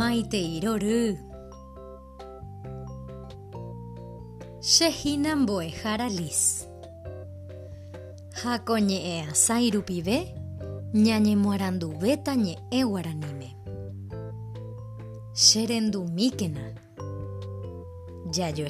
maite iroru. Shehinan boejara lis. Jakoñe e ñañe muarandu beta ñe e guaranime. Sherendu mikena. Yayo.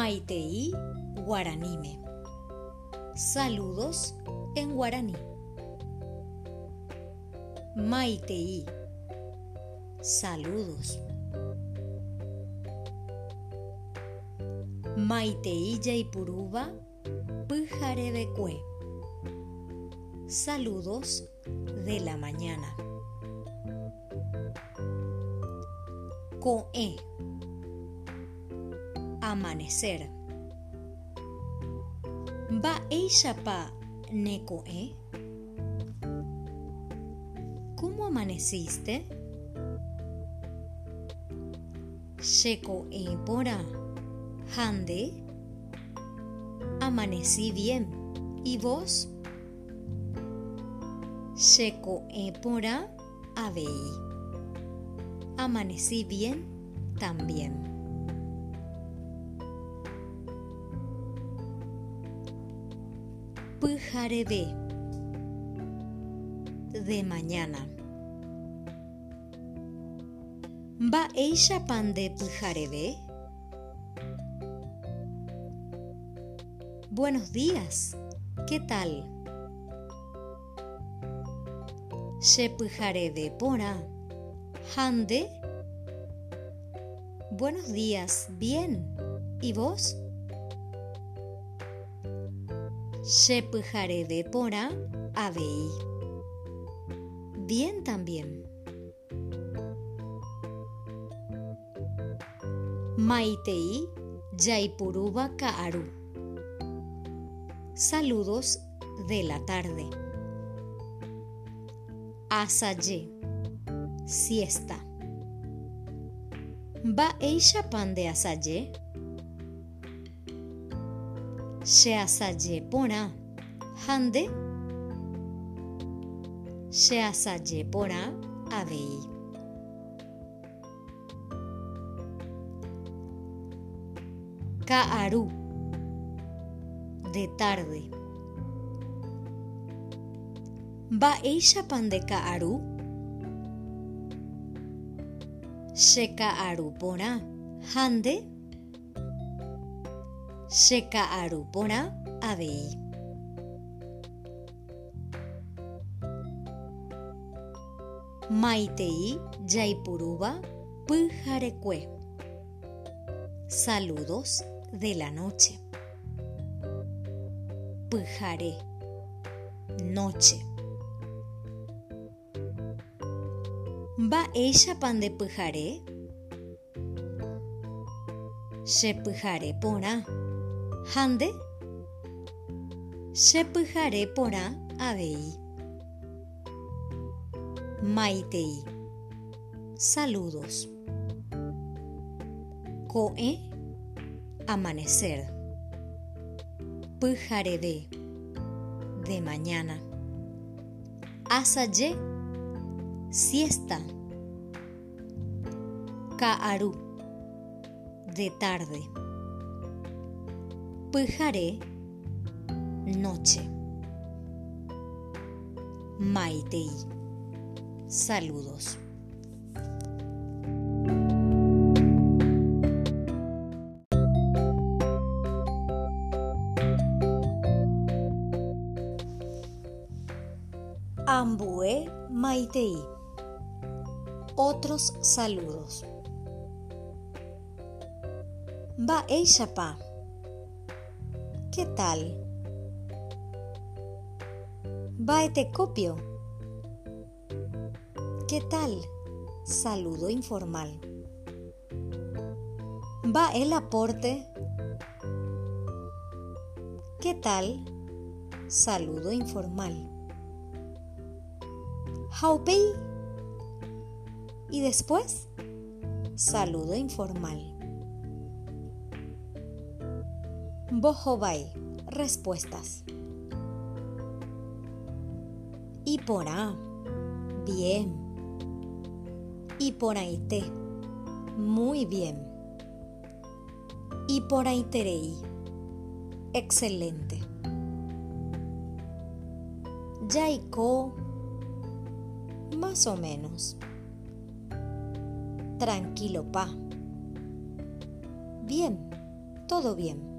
Maitei Guaranime. Saludos en guaraní. Maitei. Saludos. Maitei Yaipuruba Pujarebecue. Saludos de la mañana. Coe. Amanecer. Va eishapa necoe. ¿Cómo amaneciste? Sheko e pora. Hande. Amanecí bien. ¿Y vos? Sheko e pora. Abei. Amanecí bien también. De mañana. ¿Va ella pan de Pujarebe? Buenos días, ¿qué tal? Se Pujarebe pora. Hande. Buenos días, bien. ¿Y vos? De pora abei. Bien también. Maitei Yaipuruba Kaaru. Saludos de la tarde. Asaye. Siesta. ¿Va ella pan de asaye? Se asaye pora. Hande. Se asaye pora abei. Kaaru. De tarde. ¿Va ella pan de Kaaru? Se Kaaru pora. Hande. Sheka arupora abei. Maitei Yaipuruba Pujarecue. Saludos de la noche. Pujare. Noche. ¿Va ella pan de pujare? Se pujare pora. Hande. Se pujare pora abei. Maitei. Saludos. Coe. Amanecer. Pujarebe. De mañana. Asaye. Siesta. Kaaru. De tarde. Noche. Maitei. Saludos. Ambue Maitei. Otros saludos. Va Eishapa. ¿Qué tal? Va te copio. ¿Qué tal? Saludo informal. Va el aporte. ¿Qué tal? Saludo informal. Haupei. ¿Y después? Saludo informal. Bojobay. Respuestas. Y por A. Bien. Y por. Muy bien. Y por ahí terei. Excelente. Yaiko. Más o menos. Tranquilo, pa. Bien, todo bien.